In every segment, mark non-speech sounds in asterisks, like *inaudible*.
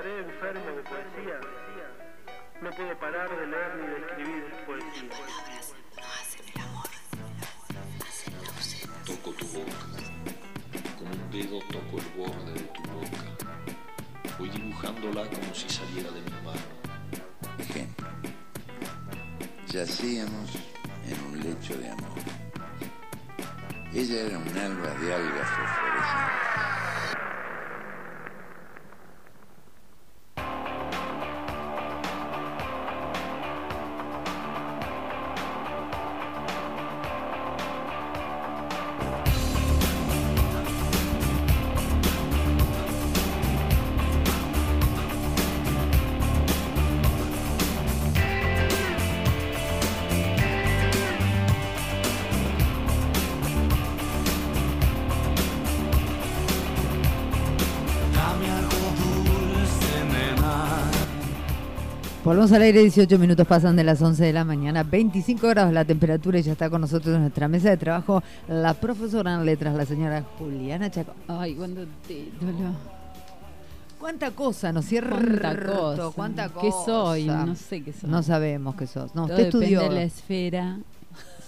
estaré enfermo de poesía. No puedo parar de leer ni de escribir poesía. Toco tu boca, con un dedo toco el borde de tu boca. Voy dibujándola como si saliera de mi mano. Ejemplo. Yacíamos en un lecho de amor. Ella era un alba de algas fosforescentes. Volvemos al aire, 18 minutos pasan de las 11 de la mañana, 25 grados la temperatura y ya está con nosotros en nuestra mesa de trabajo la profesora en letras, la señora Juliana Chaco. Ay, cuánto título. ¿Cuánta cosa, no es cierto? Cuánta cosa. ¿Cuánta cosa? ¿Qué soy? No sé qué soy. No sabemos qué sos. No, Todo usted estudió. depende de la esfera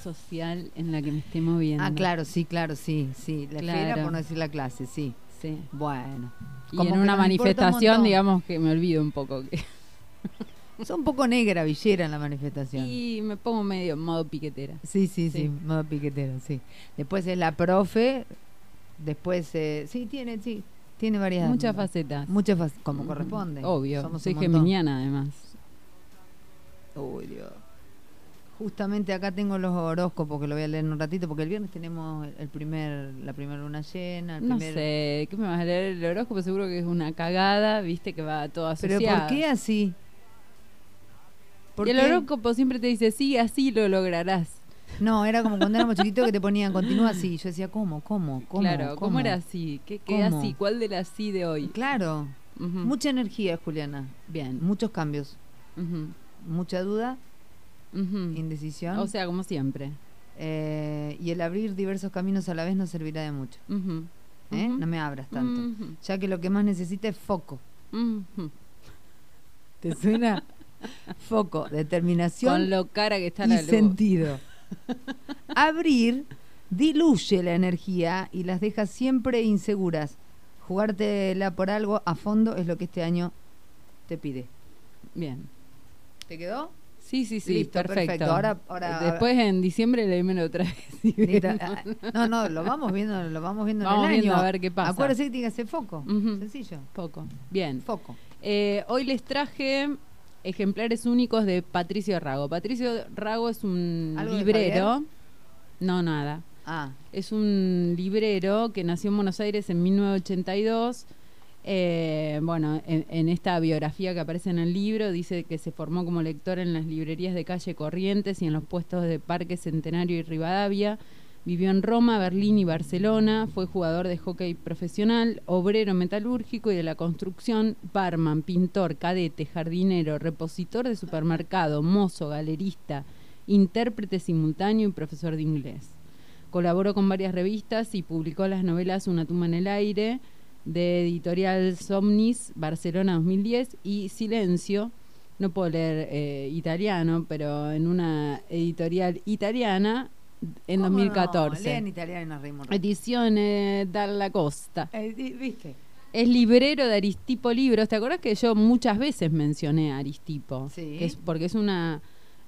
social en la que me esté moviendo. Ah, claro, sí, claro, sí, sí. La Claro. esfera, por no decir la clase, sí. Sí. Bueno. Y Como en una un manifestación, digamos que me olvido un poco. Que... *laughs* Sos un poco negra, villera en la manifestación. Y me pongo medio en modo piquetera. Sí, sí, sí, Sí. modo piquetero, sí. Después es la profe, después, eh, sí, tiene, sí, tiene varias. Muchas facetas. Muchas facetas, como corresponde. Obvio. Somos Soy geminiana, además. Uy, Dios. Justamente acá tengo los horóscopos que lo voy a leer en un ratito, porque el viernes tenemos el primer, la primera luna llena, el No primer... sé, ¿qué me vas a leer el horóscopo? Seguro que es una cagada, viste, que va todo Pero asociado. ¿por qué así? ¿Por Y el qué? horóscopo siempre te dice, sí, así lo lograrás. No, era como cuando éramos *laughs* chiquitos que te ponían, continúa así. Yo decía, ¿cómo? ¿Cómo? ¿Cómo? claro, ¿cómo, era así? ¿Qué, qué ¿Cómo? así? ¿Cuál de las sí de hoy? Claro, mucha energía, Juliana. Bien. Muchos cambios, mucha duda, indecisión. O sea, como siempre. eh, y el abrir diversos caminos a la vez no servirá de mucho. ¿eh? No me abras tanto. Ya que lo que más necesita es foco. ¿Te suena? *laughs* *laughs* foco, determinación Con lo cara que está y la luz. sentido. *laughs* Abrir diluye la energía y las deja siempre inseguras. Jugártela por algo a fondo es lo que este año te pide. Bien. ¿Te quedó? Sí, sí, sí, Listo, perfecto. perfecto. Ahora- ahora- Después en diciembre leímelo otra vez. Listo. Ah, No, no, lo vamos viendo, lo vamos viendo Vamos en el viendo año. a ver qué pasa. Acuérdese que tiene que hacer foco. Sencillo. Poco. Bien. Foco. Eh, hoy les traje ejemplares únicos de Patricio Rago. Patricio Rago es un ¿Algo de librero. No, nada. Ah, Es un librero que nació en Buenos Aires en 1982. Eh, bueno, en, en esta biografía que aparece en el libro dice que se formó como lector en las librerías de calle Corrientes y en los puestos de Parque Centenario y Rivadavia. Vivió en Roma, Berlín y Barcelona. Fue jugador de hockey profesional, obrero metalúrgico y de la construcción, barman, pintor, cadete, jardinero, repositor de supermercado, mozo, galerista, intérprete simultáneo y profesor de inglés. Colaboró con varias revistas y publicó las novelas Una tumba en el aire, de editorial Somnis, Barcelona 2010, y Silencio, no puedo leer eh, italiano, pero en una editorial italiana en ¿cómo no? 2014. Lea en italiano y nos reímos. Ediciones Dalla Costa. Eh, ¿Viste? Es librero de Aristipo Libros. ¿Te acuerdas que yo muchas veces mencioné a Aristipo? Sí. Que es porque es una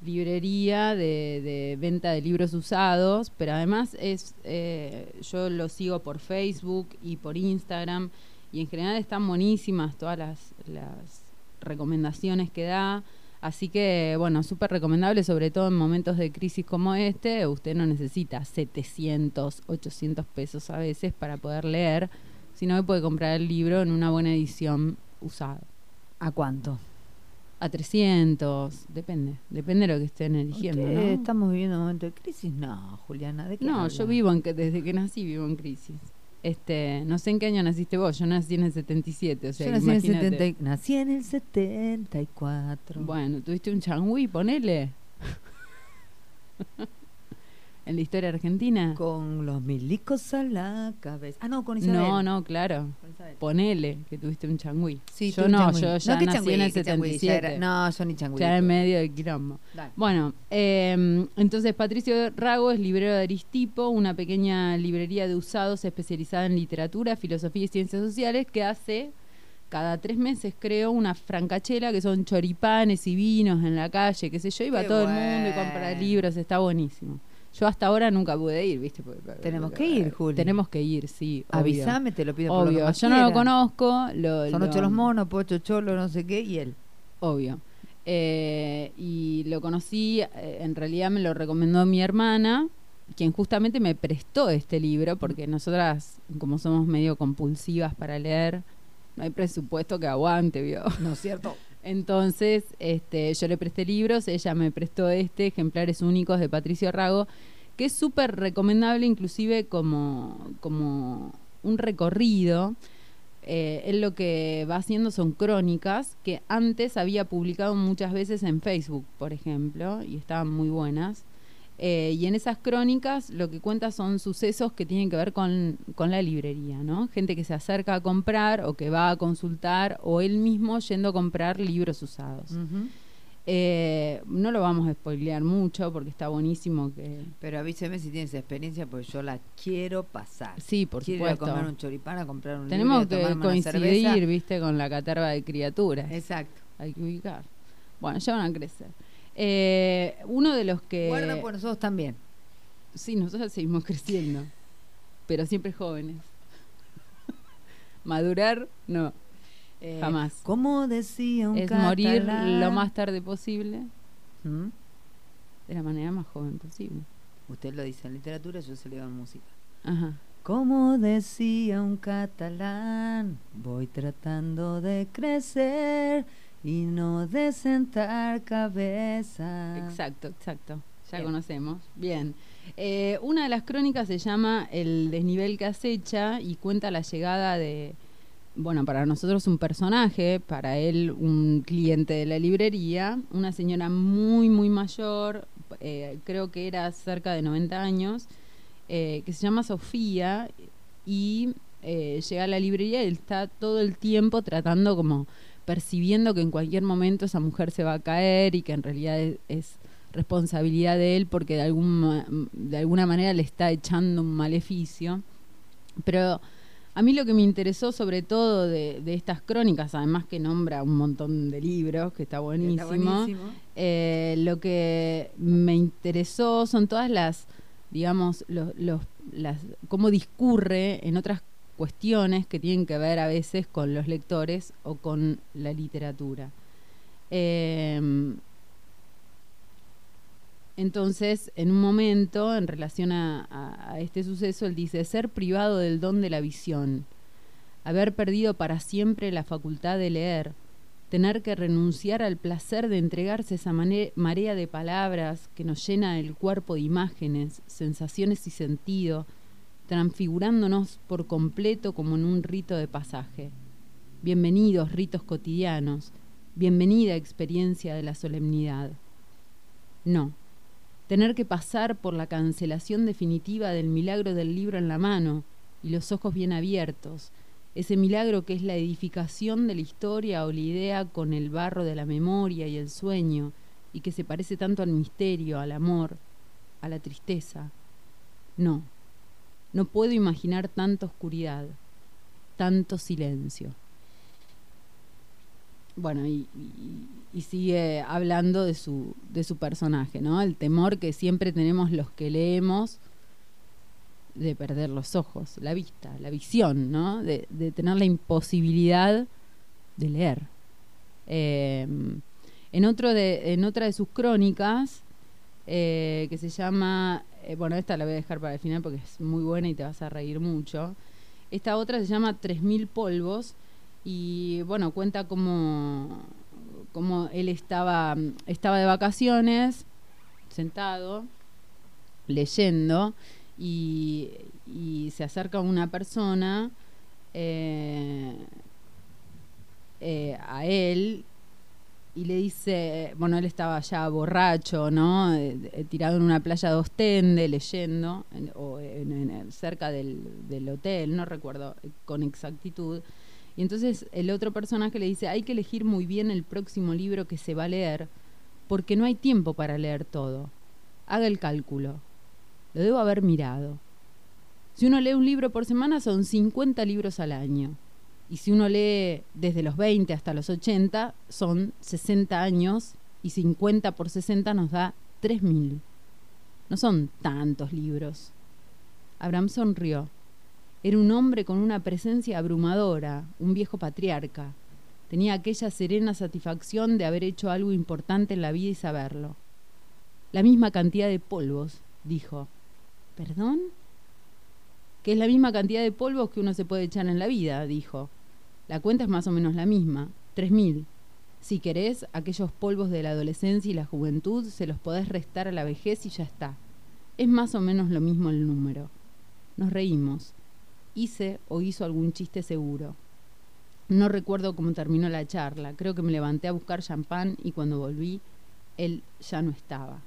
librería de, de venta de libros usados, pero además es eh, yo lo sigo por Facebook y por Instagram y en general están buenísimas todas las, las recomendaciones que da. Así que, bueno, súper recomendable, sobre todo en momentos de crisis como este. Usted no necesita 700, 800 pesos a veces para poder leer, sino que puede comprar el libro en una buena edición usada. ¿A cuánto? A 300, depende, depende de lo que estén eligiendo. ¿no? ¿Estamos viviendo un momento de crisis? No, Juliana, ¿de qué No, yo vivo en que desde que nací vivo en crisis. Este, no sé en qué año naciste vos, yo nací en el 77, o sea, Yo nací en, el imagínate. 70 y- nací en el 74. Bueno, tuviste un changüí, ponele. *laughs* en la historia argentina. Con los milicos a la cabeza. Ah, no, con Isabel. No, no, claro. Ponele que tuviste un changüí. Sí, yo no, changüí. yo ya ¿qué nací changüí? en el ¿Qué changüí? Ya 77. era- No, yo ni changüí. ya en medio del quilombo. Dale. Bueno, eh, entonces Patricio Rago es librero de Aristipo, una pequeña librería de usados especializada en literatura, filosofía y ciencias sociales que hace cada tres meses, creo, una francachela que son choripanes y vinos en la calle, qué sé yo, y va Qué todo el mundo y compra libros, está buenísimo. Yo hasta ahora nunca pude ir, ¿viste? Porque- Tenemos que ir, Juli. Tenemos que ir, sí. obvio. Avísame, te lo pido por lo que Obvio, yo no lo conozco. Lo, Son lo- ocho los monos, pocho cholo, no sé qué, y él. Obvio. Eh, y lo conocí, eh, en realidad me lo recomendó mi hermana, quien justamente me prestó este libro, porque nosotras, como somos medio compulsivas para leer, no hay presupuesto que aguante, ¿vio? ¿No es cierto? Entonces, este, yo le presté libros, ella me prestó este, Ejemplares Únicos de Patricio Rago, que es súper recomendable, inclusive como, como un recorrido. Eh, él lo que va haciendo son crónicas que antes había publicado muchas veces en Facebook, por ejemplo, y estaban muy buenas. Eh, y en esas crónicas lo que cuenta son sucesos que tienen que ver con, con la librería, ¿no? Gente que se acerca a comprar o que va a consultar o él mismo yendo a comprar libros usados. Eh, no lo vamos a spoilear mucho porque está buenísimo que... Pero avíseme si tienes experiencia, porque yo la quiero pasar. Sí, por quiero supuesto. comer un choripán, a comprar un Tenemos libro, que coincidir, viste, con la caterva de criaturas. Exacto. Hay que ubicar. Bueno, ya van a crecer. Eh, uno de los que... Guarda por nosotros también. Sí, nosotros seguimos creciendo, pero siempre jóvenes. *laughs* Madurar, no. Eh, Jamás. Como decía un Es morir lo más tarde posible, ¿Mm? de la manera más joven posible. Usted lo dice en literatura, yo se digo en música. Ajá. Como decía un catalán, voy tratando de crecer y no de sentar cabeza. Exacto, exacto. Ya Bien. conocemos. Bien. Eh, una de las crónicas se llama El desnivel que acecha y cuenta la llegada de, bueno, para nosotros un personaje, para él un cliente de la librería, una señora muy, muy mayor, eh, creo que era cerca de 90 años, eh, que se llama Sofía y llega a la librería y él está todo el tiempo tratando como percibiendo que en cualquier momento esa mujer se va a caer y que en realidad es, es responsabilidad de él porque de, algún, de alguna manera le está echando un maleficio. Pero a mí lo que me interesó sobre todo de, de estas crónicas, además que nombra un montón de libros, que está buenísimo, Está buenísimo. eh, lo que me interesó son todas las, digamos, los, los, las, cómo discurre en otras cuestiones que tienen que ver a veces con los lectores o con la literatura. Eh, entonces, en un momento, en relación a, a- este suceso, él dice, ser privado del don de la visión, haber perdido para siempre la facultad de leer, tener que renunciar al placer de entregarse a esa marea de palabras que nos llena el cuerpo de imágenes, sensaciones y sentido, transfigurándonos por completo como en un rito de pasaje. Bienvenidos ritos cotidianos, bienvenida experiencia de la solemnidad. No, tener que pasar por la cancelación definitiva del milagro del libro en la mano y los ojos bien abiertos, ese milagro que es la edificación de la historia o la idea con el barro de la memoria y el sueño, y que se parece tanto al misterio, al amor, a la tristeza. No, no puedo imaginar tanta oscuridad, tanto silencio. Bueno, y, sigue hablando de su, de su personaje, ¿no? El temor que siempre tenemos los que leemos de perder los ojos, la vista, la visión, ¿no? De, de tener la imposibilidad de leer. Eh, en, otro de, en otra de sus crónicas, eh, que se llama, eh, bueno, esta la voy a dejar para el final porque es muy buena y te vas a reír mucho. Esta otra se llama 3000 polvos y bueno, cuenta cómo, cómo él estaba, estaba de vacaciones, sentado, leyendo, y, se acerca una persona eh, a él y le dice, bueno, él estaba ya borracho, ¿no? Eh, eh, tirado en una playa de Ostende, leyendo, en- o en- en cerca del, del hotel, no recuerdo eh, con exactitud. Y entonces el otro personaje le dice, hay que elegir muy bien el próximo libro que se va a leer, porque no hay tiempo para leer todo. Haga el cálculo. Lo debo haber mirado. Si uno lee un libro por semana son 50 libros al año. Y si uno lee desde los 20 hasta los 80 son 60 años y 50 por 60 nos da 3.000. No son tantos libros. Abraham sonrió. Era un hombre con una presencia abrumadora, un viejo patriarca. Tenía aquella serena satisfacción de haber hecho algo importante en la vida y saberlo. La misma cantidad de polvos, dijo. ¿Perdón? Que es la misma cantidad de polvos que uno se puede echar en la vida, dijo. La cuenta es más o menos la misma, tres mil. Si querés, aquellos polvos de la adolescencia y la juventud se los podés restar a la vejez y ya está. Es más o menos lo mismo el número. Nos reímos. Hice o hizo algún chiste seguro. No recuerdo cómo terminó la charla. Creo que me levanté a buscar champán y cuando volví, él ya no estaba.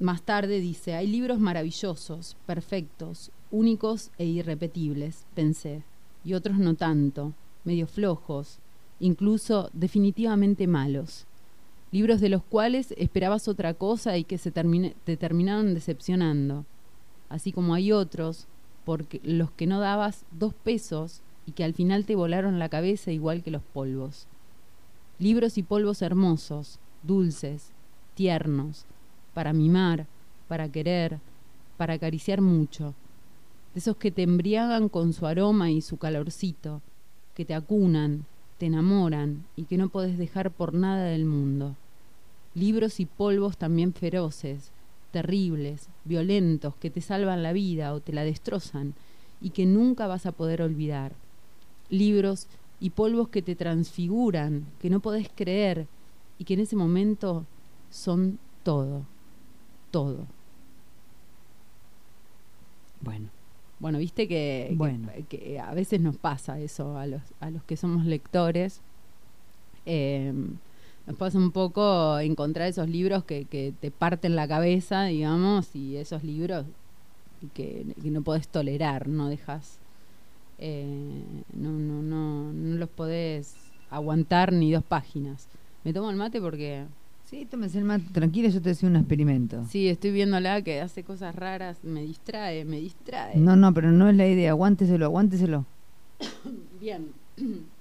Más tarde dice, hay libros maravillosos, perfectos, únicos e irrepetibles, pensé, y otros no tanto, medio flojos, incluso definitivamente malos. Libros de los cuales esperabas otra cosa y que se te terminaron decepcionando. Así como hay otros, porque los que no dabas dos pesos y que al final te volaron la cabeza igual que los polvos. Libros y polvos hermosos, dulces, tiernos, para mimar, para querer, para acariciar mucho. De esos que te embriagan con su aroma y su calorcito, que te acunan, te enamoran y que no podés dejar por nada del mundo. Libros y polvos también feroces, terribles, violentos, que te salvan la vida o te la destrozan y que nunca vas a poder olvidar. Libros y polvos que te transfiguran, que no podés creer y que en ese momento son todo, todo. Bueno, Bueno, viste que, que- Bueno. que a veces nos pasa eso a los, a los que somos lectores. Eh, nos pasa un poco encontrar esos libros que, que te parten la cabeza, digamos, y esos libros que, que no podés tolerar, no dejas, eh, no, no, no, no los podés aguantar ni dos páginas. Me tomo el mate porque sí, tómese el mate tranquilo, yo te decía un experimento. sí, estoy viéndola que hace cosas raras, me distrae, me distrae. No, no, pero no es la idea, aguánteselo, aguánteselo. *coughs* Bien. *coughs*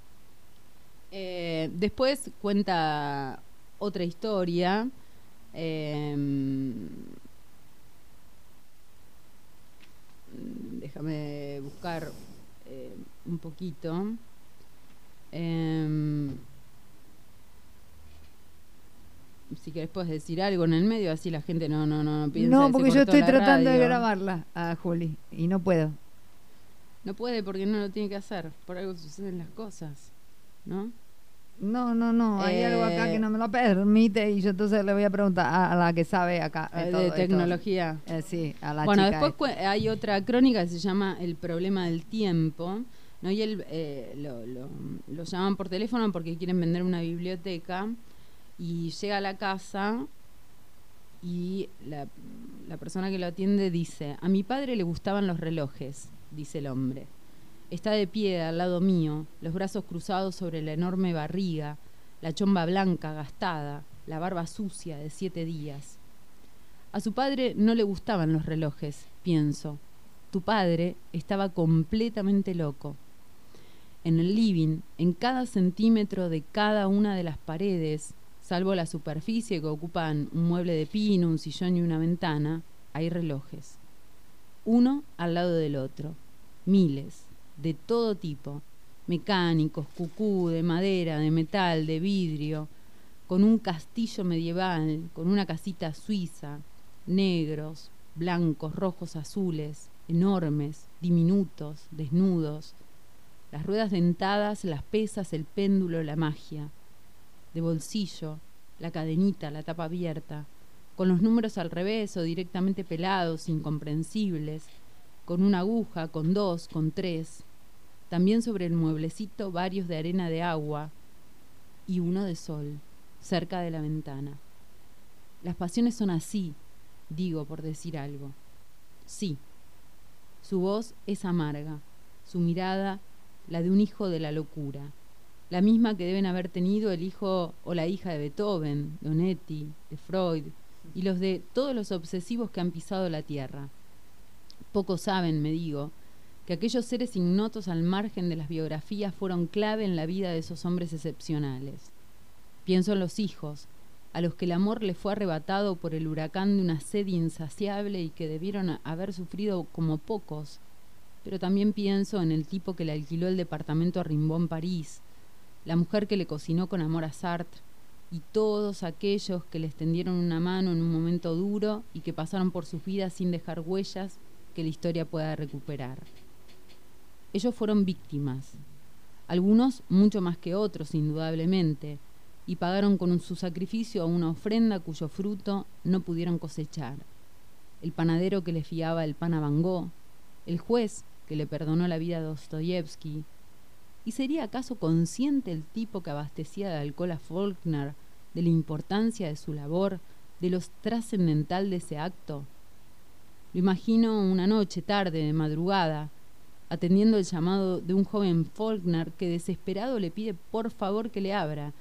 Eh, después cuenta otra historia. eh, mm, déjame buscar eh, un poquito. Eh, si querés puedes decir algo en el medio, así la gente no, no, no, no piensa No, porque yo estoy tratando de grabarla a Juli y no puedo. No puede porque no lo tiene que hacer. Por algo suceden las cosas. ¿No? No, no, no, hay Eh, algo acá que no me lo permite y yo entonces le voy a preguntar a, a la que sabe acá Eh, todo de tecnología. Eh, sí, a la bueno, chica después esta. hay otra crónica que se llama El problema del tiempo. ¿no? Y él eh, lo, lo- lo llaman por teléfono porque quieren vender una biblioteca. Y llega a la casa y la, persona que lo atiende dice: A mi padre le gustaban los relojes, dice el hombre. Está de pie al lado mío, los brazos cruzados sobre la enorme barriga, la chomba blanca gastada, la barba sucia de siete días. A su padre no le gustaban los relojes, pienso. Tu padre estaba completamente loco. En el living, en cada centímetro de cada una de las paredes, salvo la superficie que ocupan un mueble de pino, un sillón y una ventana, hay relojes. Uno al lado del otro. Miles, de todo tipo. Mecánicos, cucú, de madera, de metal, de vidrio, con un castillo medieval, con una casita suiza, negros, blancos, rojos, azules, enormes, diminutos, desnudos, las ruedas dentadas, las pesas, el péndulo, la magia, de bolsillo, la cadenita, la tapa abierta, con los números al revés o directamente pelados, incomprensibles, con una aguja, con dos, con tres, también sobre el mueblecito varios de arena de agua, y uno de sol, cerca de la ventana. Las pasiones son así, digo por decir algo. Sí. Su voz es amarga, su mirada la de un hijo de la locura, la misma que deben haber tenido el hijo o la hija de Beethoven, de Onetti, de Freud y los de todos los obsesivos que han pisado la tierra. Pocos saben, me digo, que aquellos seres ignotos al margen de las biografías fueron clave en la vida de esos hombres excepcionales. Pienso en los hijos, a los que el amor le fue arrebatado por el huracán de una sed insaciable y que debieron haber sufrido como pocos. Pero también pienso en el tipo que le alquiló el departamento a Rimbaud en París, la mujer que le cocinó con amor a Sartre, y todos aquellos que le extendieron una mano en un momento duro y que pasaron por sus vidas sin dejar huellas que la historia pueda recuperar. Ellos fueron víctimas, algunos mucho más que otros, indudablemente, y pagaron con su sacrificio a una ofrenda cuyo fruto no pudieron cosechar. El panadero que le fiaba el pan a Van el juez que le perdonó la vida a Dostoyevsky. ¿Y sería acaso consciente el tipo que abastecía de alcohol a Faulkner de la importancia de su labor, de lo trascendental de ese acto? Lo imagino una noche tarde, de madrugada, atendiendo el llamado de un joven Faulkner que desesperado le pide por favor que le abra,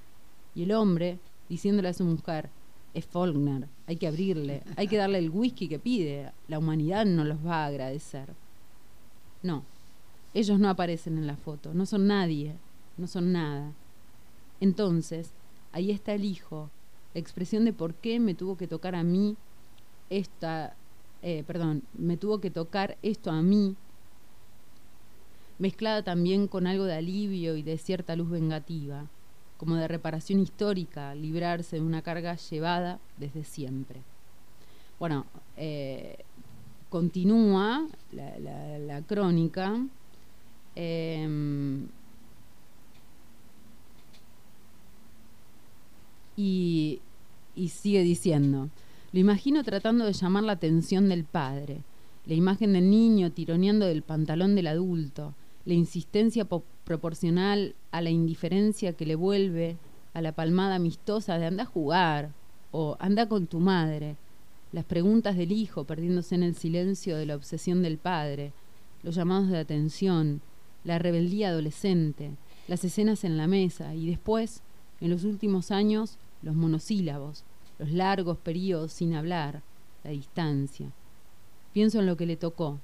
y el hombre diciéndole a su mujer, es Faulkner, hay que abrirle, hay que darle el whisky que pide, la humanidad no los va a agradecer. No, ellos no aparecen en la foto, no son nadie, no son nada. Entonces, ahí está el hijo, la expresión de por qué me tuvo que tocar a mí esta, eh, perdón, me tuvo que tocar esto a mí, mezclada también con algo de alivio y de cierta luz vengativa, como de reparación histórica, librarse de una carga llevada desde siempre. Bueno, eh, continúa la, crónica. Em, y, y sigue diciendo, lo imagino tratando de llamar la atención del padre, la imagen del niño tironeando del pantalón del adulto, la insistencia proporcional a la indiferencia que le vuelve a la palmada amistosa de anda a jugar o anda con tu madre, las preguntas del hijo perdiéndose en el silencio de la obsesión del padre, los llamados de atención, la rebeldía adolescente, las escenas en la mesa y después, en los últimos años, los monosílabos, los largos periodos sin hablar, la distancia. Pienso en lo que le tocó,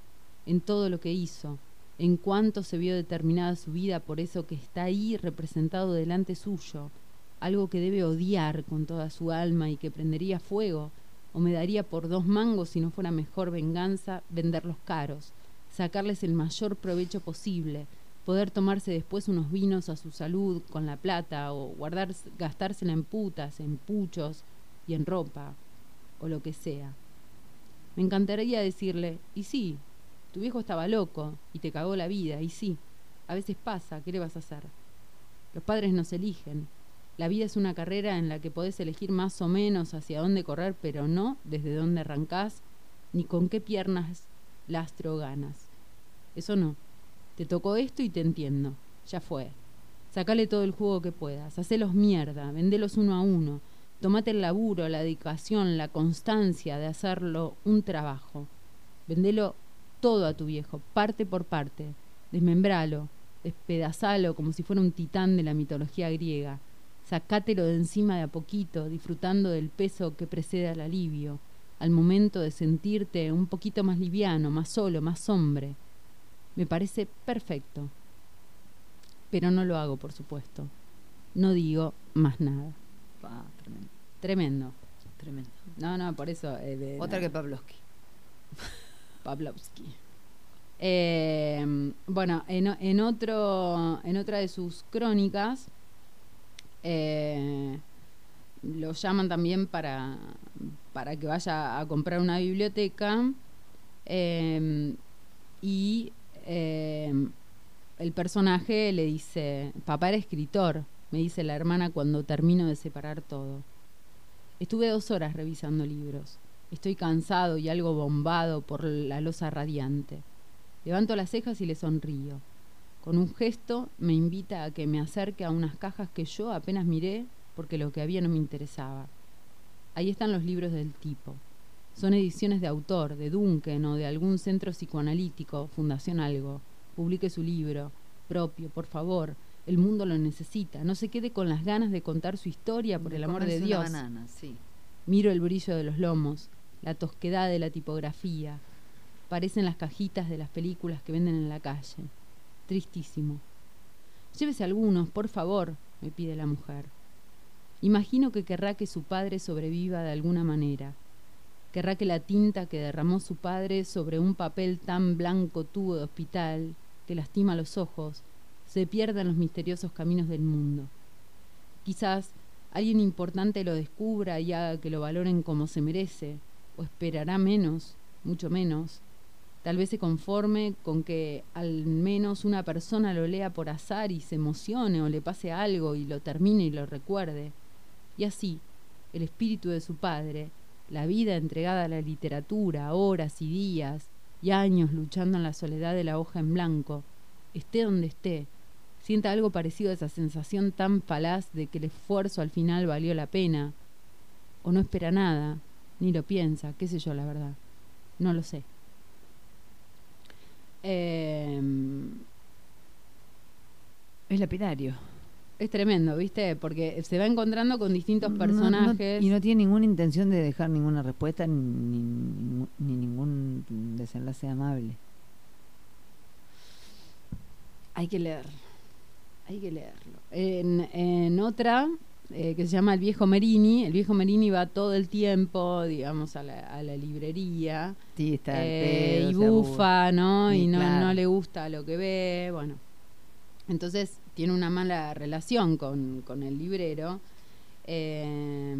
en todo lo que hizo, en cuánto se vio determinada su vida por eso que está ahí representado delante suyo, algo que debe odiar con toda su alma y que prendería fuego, o me daría por dos mangos si no fuera mejor venganza venderlos caros, sacarles el mayor provecho posible, poder tomarse después unos vinos a su salud con la plata o guardar, gastársela en putas, en puchos y en ropa, o lo que sea. Me encantaría decirle, y sí, tu viejo estaba loco y te cagó la vida, y sí, a veces pasa, ¿qué le vas a hacer? Los padres nos eligen. La vida es una carrera en la que podés elegir más o menos hacia dónde correr, pero no desde dónde arrancás, ni con qué piernas lastro ganas. Eso no. Te tocó esto y te entiendo. Ya fue. Sacale todo el jugo que puedas. Hacelos mierda. Vendelos uno a uno. Tomate el laburo, la dedicación, la constancia de hacerlo un trabajo. Vendelo todo a tu viejo, parte por parte, desmembralo, despedazalo como si fuera un titán de la mitología griega, sacátelo de encima de a poquito, disfrutando del peso que precede al alivio, al momento de sentirte un poquito más liviano, más solo, más hombre. Me parece perfecto. Pero no lo hago, por supuesto. No digo más nada. tremendo. Tremendo. Tremendo. No, no, por eso. Eh, Otra que Pavlovsky. *laughs* Pavlovsky. Eh, bueno, en, otro, en otra de sus crónicas eh, lo llaman también para, para que vaya a comprar una biblioteca eh, y el personaje le dice, papá era escritor, me dice la hermana cuando termino de separar todo. Estuve dos horas revisando libros. Estoy cansado y algo bombado por la losa radiante. Levanto las cejas y le sonrío. Con un gesto me invita a que me acerque a unas cajas que yo apenas miré porque lo que había no me interesaba. Ahí están los libros del tipo. Son ediciones de autor, de Duncan o de algún centro psicoanalítico, Fundación Algo. Publique su libro propio, por favor. El mundo lo necesita. No se quede con las ganas de contar su historia, por el amor de Dios. banana, sí. Miro el brillo de los lomos, la tosquedad de la tipografía. Parecen las cajitas de las películas que venden en la calle. Tristísimo. Llévese algunos, por favor, me pide la mujer. Imagino que querrá que su padre sobreviva de alguna manera. Querrá que la tinta que derramó su padre sobre un papel tan blanco tubo de hospital, que lastima los ojos, se pierda en los misteriosos caminos del mundo. Quizás alguien importante lo descubra y haga que lo valoren como se merece, o esperará menos, mucho menos. Tal vez se conforme con que al menos una persona lo lea por azar y se emocione o le pase algo y lo termine y lo recuerde. Y así, el espíritu de su padre, la vida entregada a la literatura, horas y días y años luchando en la soledad de la hoja en blanco, esté donde esté, sienta algo parecido a esa sensación tan falaz de que el esfuerzo al final valió la pena, o no espera nada, ni lo piensa, qué sé yo, la verdad, no lo sé. Em, Es lapidario. Es tremendo, ¿viste? Porque se va encontrando con distintos No- no- personajes. y no tiene ninguna intención de dejar ninguna respuesta ni, ni- ni ningún desenlace amable. Hay que leer. Hay que leerlo. En, en otra, eh, que se llama El viejo Merini, el viejo Merini va todo el tiempo, digamos, a la, a la librería. Sí, está eh, pedo, y bufa, ¿no? Sí, y no, claro. no le gusta lo que ve, bueno. Entonces tiene una mala relación con, con el librero. Eh,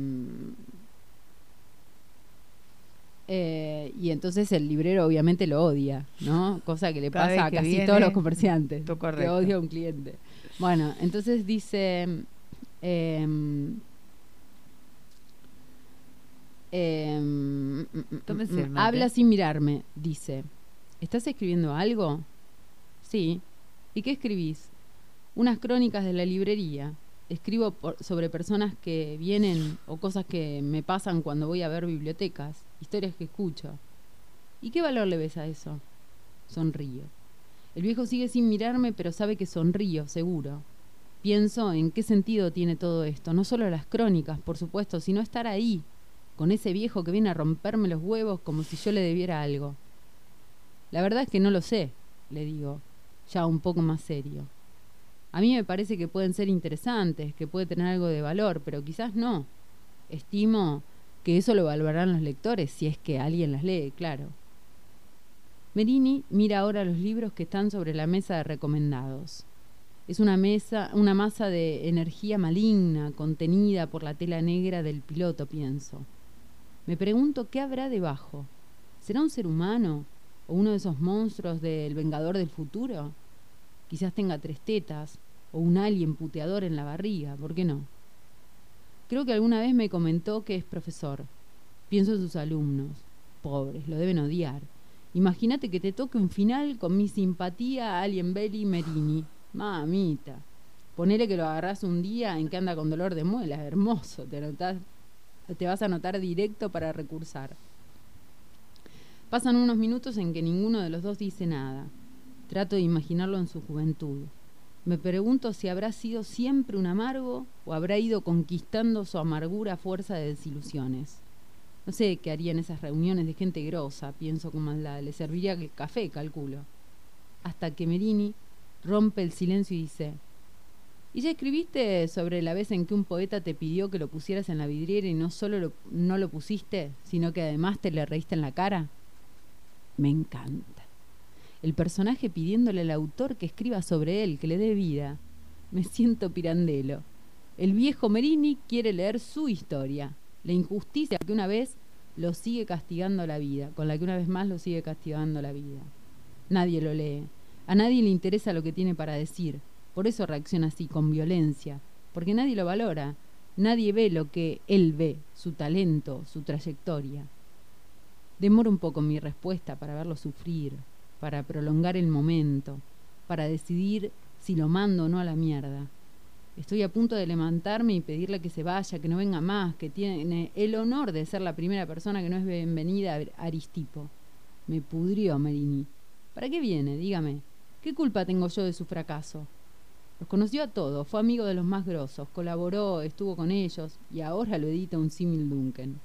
eh, y entonces el librero obviamente lo odia, ¿no? Cosa que le Cada pasa a casi viene, todos los comerciantes. Que odia a un cliente. Bueno, entonces dice... em, em, mm, mm, mm, habla sin mirarme, dice. ¿Estás escribiendo algo? Sí. ¿Y qué escribís? Unas crónicas de la librería. Escribo sobre personas que vienen o cosas que me pasan cuando voy a ver bibliotecas, historias que escucho. ¿Y qué valor le ves a eso? Sonrío. El viejo sigue sin mirarme, pero sabe que sonrío, seguro. Pienso en qué sentido tiene todo esto, no solo las crónicas, por supuesto, sino estar ahí, con ese viejo que viene a romperme los huevos como si yo le debiera algo. La verdad es que no lo sé, le digo, ya un poco más serio. A mí me parece que pueden ser interesantes, que puede tener algo de valor, pero quizás no. Estimo que eso lo valorarán los lectores, si es que alguien las lee, claro. Merini mira ahora los libros que están sobre la mesa de recomendados. Es una mesa, una masa de energía maligna contenida por la tela negra del piloto, pienso. Me pregunto qué habrá debajo. ¿Será un ser humano o uno de esos monstruos del Vengador del futuro? Quizás tenga tres tetas o un alien puteador en la barriga, ¿por qué no? Creo que alguna vez me comentó que es profesor. Pienso en sus alumnos. Pobres, lo deben odiar. Imagínate que te toque un final con mi simpatía a Alien Belly Merini. Mamita. Ponele que lo agarrás un día en que anda con dolor de muelas. Hermoso. Te, anotás- te vas a anotar directo para recursar. Pasan unos minutos en que ninguno de los dos dice nada. Trato de imaginarlo en su juventud. Me pregunto si habrá sido siempre un amargo o habrá ido conquistando su amargura a fuerza de desilusiones. No sé qué haría en esas reuniones de gente grosa, pienso como la le serviría el café, calculo. Hasta que Merini rompe el silencio y dice, ¿y ya escribiste sobre la vez en que un poeta te pidió que lo pusieras en la vidriera y no solo lo, no lo pusiste, sino que además te le reíste en la cara? Me encanta. El personaje pidiéndole al autor que escriba sobre él, que le dé vida. Me siento pirandelo. El viejo Merini quiere leer su historia, la injusticia que una vez lo sigue castigando la vida, con la que una vez más lo sigue castigando la vida. Nadie lo lee, a nadie le interesa lo que tiene para decir, por eso reacciona así, con violencia, porque nadie lo valora, nadie ve lo que él ve, su talento, su trayectoria. Demoro un poco mi respuesta para verlo sufrir, para prolongar el momento, para decidir si lo mando o no a la mierda. Estoy a punto de levantarme y pedirle que se vaya, que no venga más, que tiene el honor de ser la primera persona que no es bienvenida a Aristipo. Me pudrió Merini. ¿Para qué viene? Dígame. ¿Qué culpa tengo yo de su fracaso? Los conoció a todos, fue amigo de los más grosos, colaboró, estuvo con ellos y ahora lo edita un símil Duncan.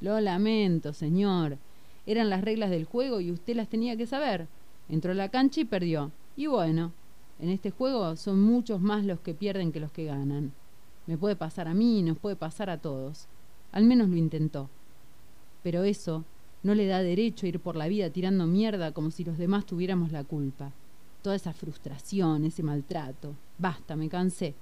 Lo lamento, señor. Eran las reglas del juego y usted las tenía que saber. Entró a la cancha y perdió. Y bueno, en este juego son muchos más los que pierden que los que ganan. Me puede pasar a mí, nos puede pasar a todos. Al menos lo intentó. Pero eso no le da derecho a ir por la vida tirando mierda como si los demás tuviéramos la culpa toda esa frustración, ese maltrato. Basta, me cansé.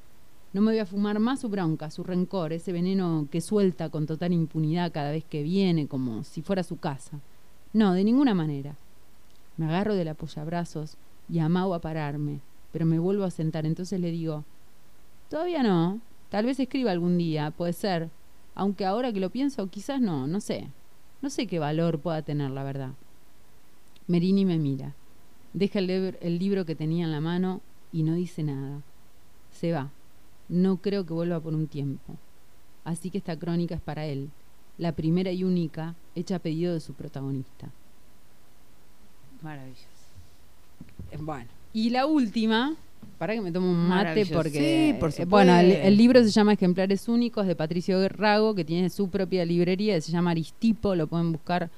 No me voy a fumar más su bronca, su rencor, ese veneno que suelta con total impunidad cada vez que viene, como si fuera su casa. No, de ninguna manera. Me agarro del apoyabrazos y amago a pararme, pero me vuelvo a sentar. Entonces le digo, todavía no, tal vez escriba algún día, puede ser, aunque ahora que lo pienso, quizás no, no sé. No sé qué valor pueda tener, la verdad. Merini me mira. Deja el, libro que tenía en la mano y no dice nada. Se va. No creo que vuelva por un tiempo. Así que esta crónica es para él, la primera y única hecha a pedido de su protagonista. Maravilloso. Eh, bueno, y la última, para que me tome un mate porque Sí, por eh, bueno, el, supuesto. el libro se llama Ejemplares únicos de Patricio Rago, que tiene su propia librería, se llama Aristipo, lo pueden buscar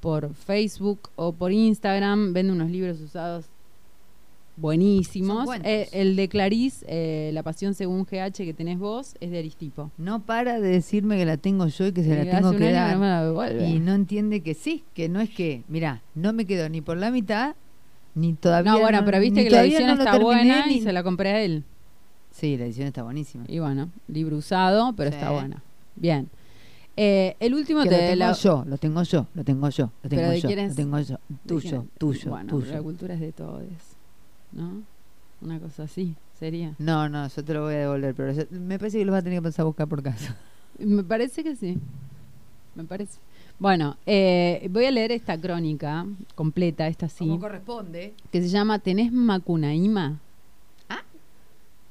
por Facebook o por Instagram, vende unos libros usados buenísimos. Eh, el de Clarice, eh, La pasión según GH que tenés vos, es de Aristipo. No para de decirme que la tengo yo y que se Y la tengo que dar. no. Y no entiende que sí, que no es que, mira, no me quedo ni por la mitad, ni todavía. no, bueno, pero viste ni que la edición no está terminé, buena ni- y se la compré a él. Sí, la edición está buenísima. Y bueno, libro usado, pero Sí. está buena. Bien. Eh, el último Que te lo tengo la- yo, lo tengo yo, lo tengo yo, lo Pero tengo ¿de yo, quién es? lo tengo yo. Tuyo, tuyo, bueno, pero la tuyo. cultura es de todos, ¿no? Una cosa así sería. No, no, yo te lo voy a devolver, pero yo- me parece que lo vas a tener que pasar a buscar por casa. *laughs* Me parece que sí. Me parece. Bueno, eh, voy a leer esta crónica completa, esta sí, corresponde. que se llama ¿Tenés Macunaíma? Ah.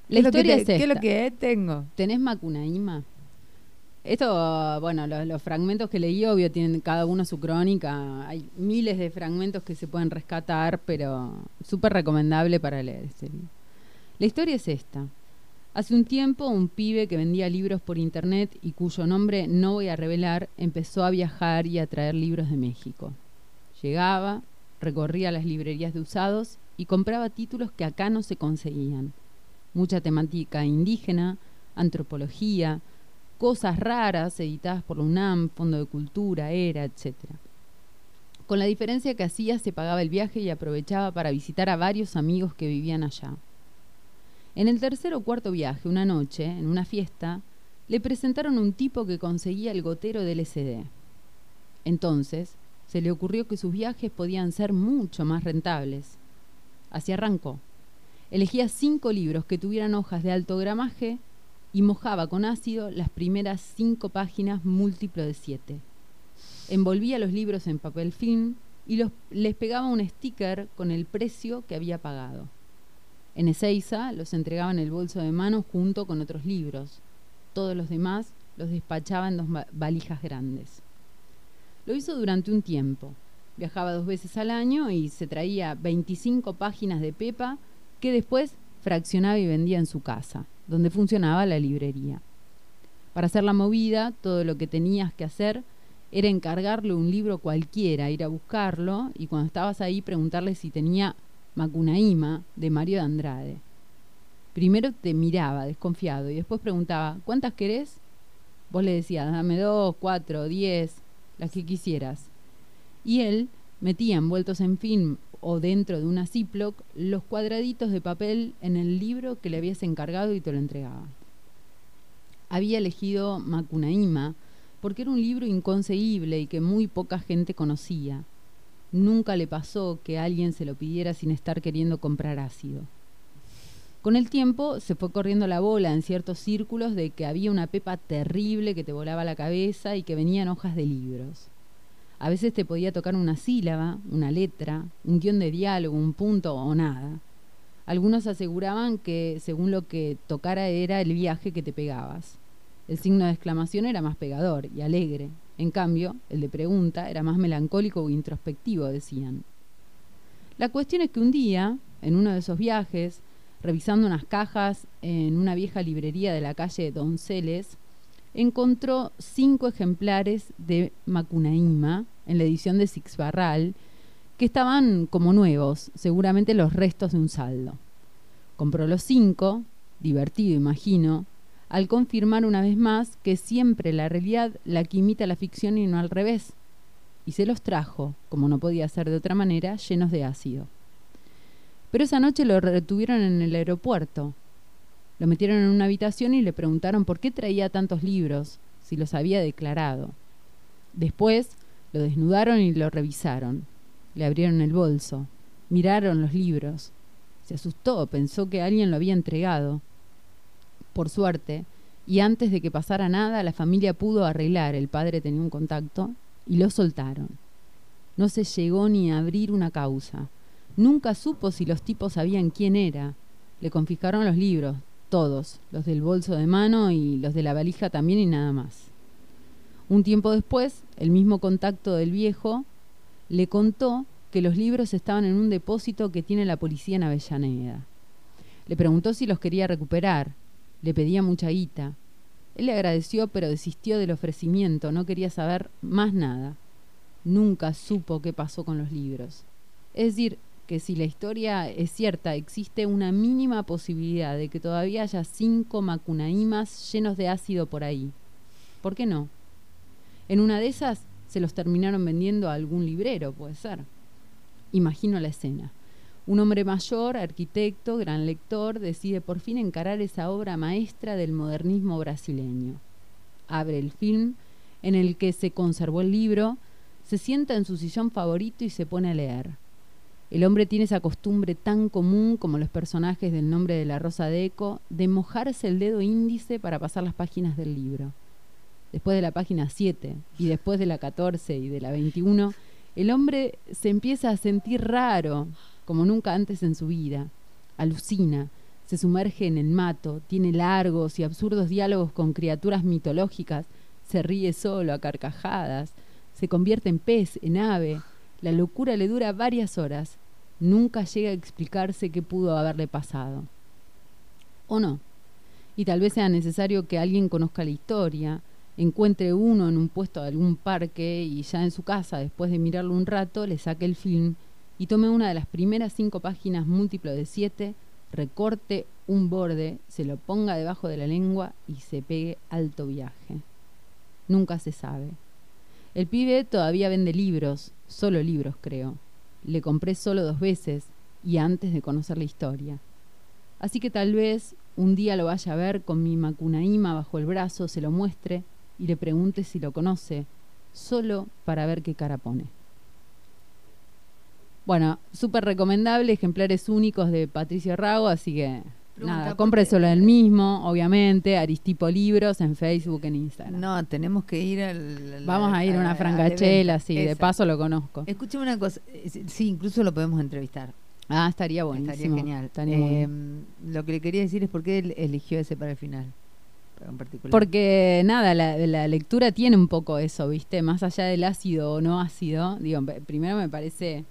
La historia que es te- ¿Qué es lo esta. que es? tengo? ¿Tenés Macunaíma? Esto, bueno, los, fragmentos que leí, obvio, tienen cada uno su crónica. Hay miles de fragmentos que se pueden rescatar, pero súper recomendable para leer este. La historia es esta. Hace un tiempo, un pibe que vendía libros por internet y cuyo nombre no voy a revelar, empezó a viajar y a traer libros de México. Llegaba, recorría las librerías de usados y compraba títulos que acá no se conseguían. Mucha temática indígena, antropología, cosas raras editadas por la UNAM, Fondo de Cultura, ERA, etc. Con la diferencia que hacía se pagaba el viaje y aprovechaba para visitar a varios amigos que vivían allá. En el tercer o cuarto viaje, una noche, en una fiesta, le presentaron un tipo que conseguía el gotero del SD. Entonces, se le ocurrió que sus viajes podían ser mucho más rentables. Así arrancó. Elegía cinco libros que tuvieran hojas de alto gramaje y mojaba con ácido las primeras cinco páginas múltiplo de siete. Envolvía los libros en papel film y les pegaba un sticker con el precio que había pagado. En Ezeiza los entregaba en el bolso de mano junto con otros libros. Todos los demás los despachaba en dos va- valijas grandes. Lo hizo durante un tiempo. Viajaba dos veces al año y se traía 25 páginas de Pepa que después fraccionaba y vendía en su casa, donde funcionaba la librería. Para hacer la movida, todo lo que tenías que hacer era encargarle un libro cualquiera, ir a buscarlo y cuando estabas ahí preguntarle si tenía Macunaíma de Mario de Andrade. Primero te miraba desconfiado y después preguntaba, ¿cuántas querés? Vos le decías, dame dos, cuatro, diez, las que quisieras. Y él metía envueltos en film o dentro de una Ziploc los cuadraditos de papel en el libro que le habías encargado y te lo entregaba. Había elegido Macunaíma porque era un libro inconseguible y que muy poca gente conocía. Nunca le pasó que alguien se lo pidiera sin estar queriendo comprar ácido. Con el tiempo se fue corriendo la bola en ciertos círculos de que había una pepa terrible que te volaba la cabeza y que venían hojas de libros. A veces te podía tocar una sílaba, una letra, un guion de diálogo, un punto o nada. Algunos aseguraban que según lo que tocara era el viaje que te pegabas. El signo de exclamación era más pegador y alegre. En cambio, el de pregunta era más melancólico o introspectivo, decían. La cuestión es que un día, en uno de esos viajes, revisando unas cajas en una vieja librería de la calle Donceles, encontró cinco ejemplares de Macunaíma en la edición de Six Barral, que estaban como nuevos, seguramente los restos de un saldo. Compró los cinco, divertido imagino, al confirmar una vez más que siempre la realidad la que imita la ficción y no al revés, y se los trajo, como no podía ser de otra manera, llenos de ácido. Pero esa noche lo retuvieron en el aeropuerto. Lo metieron en una habitación y le preguntaron por qué traía tantos libros, si los había declarado. Después lo desnudaron y lo revisaron. Le abrieron el bolso, miraron los libros. Se asustó, pensó que alguien lo había entregado. Por suerte, y antes de que pasara nada, la familia pudo arreglar, el padre tenía un contacto, y lo soltaron. No se llegó ni a abrir una causa. Nunca supo si los tipos sabían quién era. Le confiscaron los libros, todos, los del bolso de mano y los de la valija también y nada más. Un tiempo después, el mismo contacto del viejo le contó que los libros estaban en un depósito que tiene la policía en Avellaneda. Le preguntó si los quería recuperar. Le pedía mucha guita. Él le agradeció, pero desistió del ofrecimiento, no quería saber más nada. Nunca supo qué pasó con los libros. Es decir, que si la historia es cierta, existe una mínima posibilidad de que todavía haya cinco macunaímas llenos de ácido por ahí. ¿Por qué no? En una de esas se los terminaron vendiendo a algún librero, puede ser. Imagino la escena. Un hombre mayor, arquitecto, gran lector, decide por fin encarar esa obra maestra del modernismo brasileño. Abre el film en el que se conservó el libro, se sienta en su sillón favorito y se pone a leer. El hombre tiene esa costumbre tan común como los personajes del nombre de la Rosa de Eco de mojarse el dedo índice para pasar las páginas del libro. Después de la página 7 y después de la 14 y de la 21, el hombre se empieza a sentir raro, como nunca antes en su vida. Alucina, se sumerge en el mato, tiene largos y absurdos diálogos con criaturas mitológicas, se ríe solo a carcajadas, se convierte en pez, en ave, la locura le dura varias horas. Nunca llega a explicarse qué pudo haberle pasado. ¿O no? Y tal vez sea necesario que alguien conozca la historia, encuentre uno en un puesto de algún parque y ya en su casa, después de mirarlo un rato, le saque el film y tome una de las primeras cinco páginas múltiplo de siete, recorte un borde, se lo ponga debajo de la lengua y se pegue alto viaje. Nunca se sabe. El pibe todavía vende libros, solo libros creo. Le compré solo dos veces y antes de conocer la historia. Así que tal vez un día lo vaya a ver con mi macunaíma bajo el brazo, se lo muestre y le pregunte si lo conoce, solo para ver qué cara pone. Bueno, súper recomendable, ejemplares únicos de Patricio Rago, así que Nada, compre solo el mismo, obviamente, Aristipo Libros en Facebook, en Instagram. No, tenemos que ir al... Vamos a ir a una francachela, sí, de paso lo conozco. Escúcheme una cosa, sí, incluso lo podemos entrevistar. Ah, estaría buenísimo. Estaría genial. Eh, lo que le quería decir es por qué él eligió ese para el final. Porque nada, la, la lectura tiene un poco eso, ¿viste? Más allá del ácido o no ácido, digo, primero me parece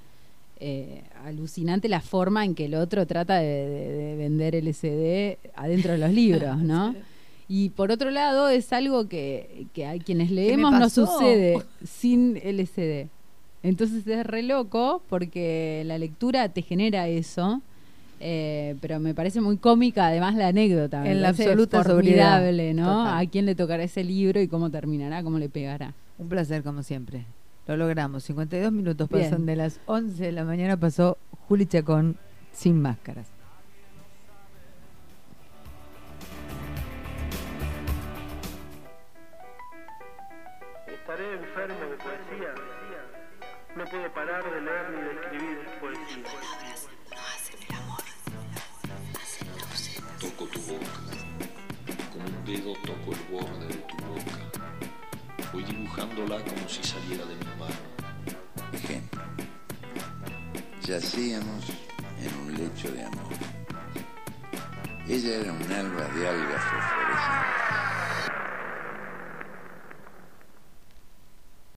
eh, alucinante la forma en que el otro trata de, vender LSD adentro de los libros, *laughs* ¿no? Y por otro lado, es algo que, a quienes leemos no sucede *laughs* sin LSD. Entonces es re loco porque la lectura te genera eso. Eh, pero me parece muy cómica además la anécdota. En la absoluta formidable, ¿no? A quién le tocará ese libro y cómo terminará, cómo le pegará. Un placer, como siempre. Lo logramos. 52 minutos pasan de las 11 de la mañana. Pasó Juli Chacón sin máscaras. Estaré enfermo de poesía. No puedo parar de leer ni de escribir poesía. Toco tu boca. Con un dedo toco el borde de tu boca Voy dibujándola como si yacíamos en un lecho de amor. Ella era un alba de algas fosforescentes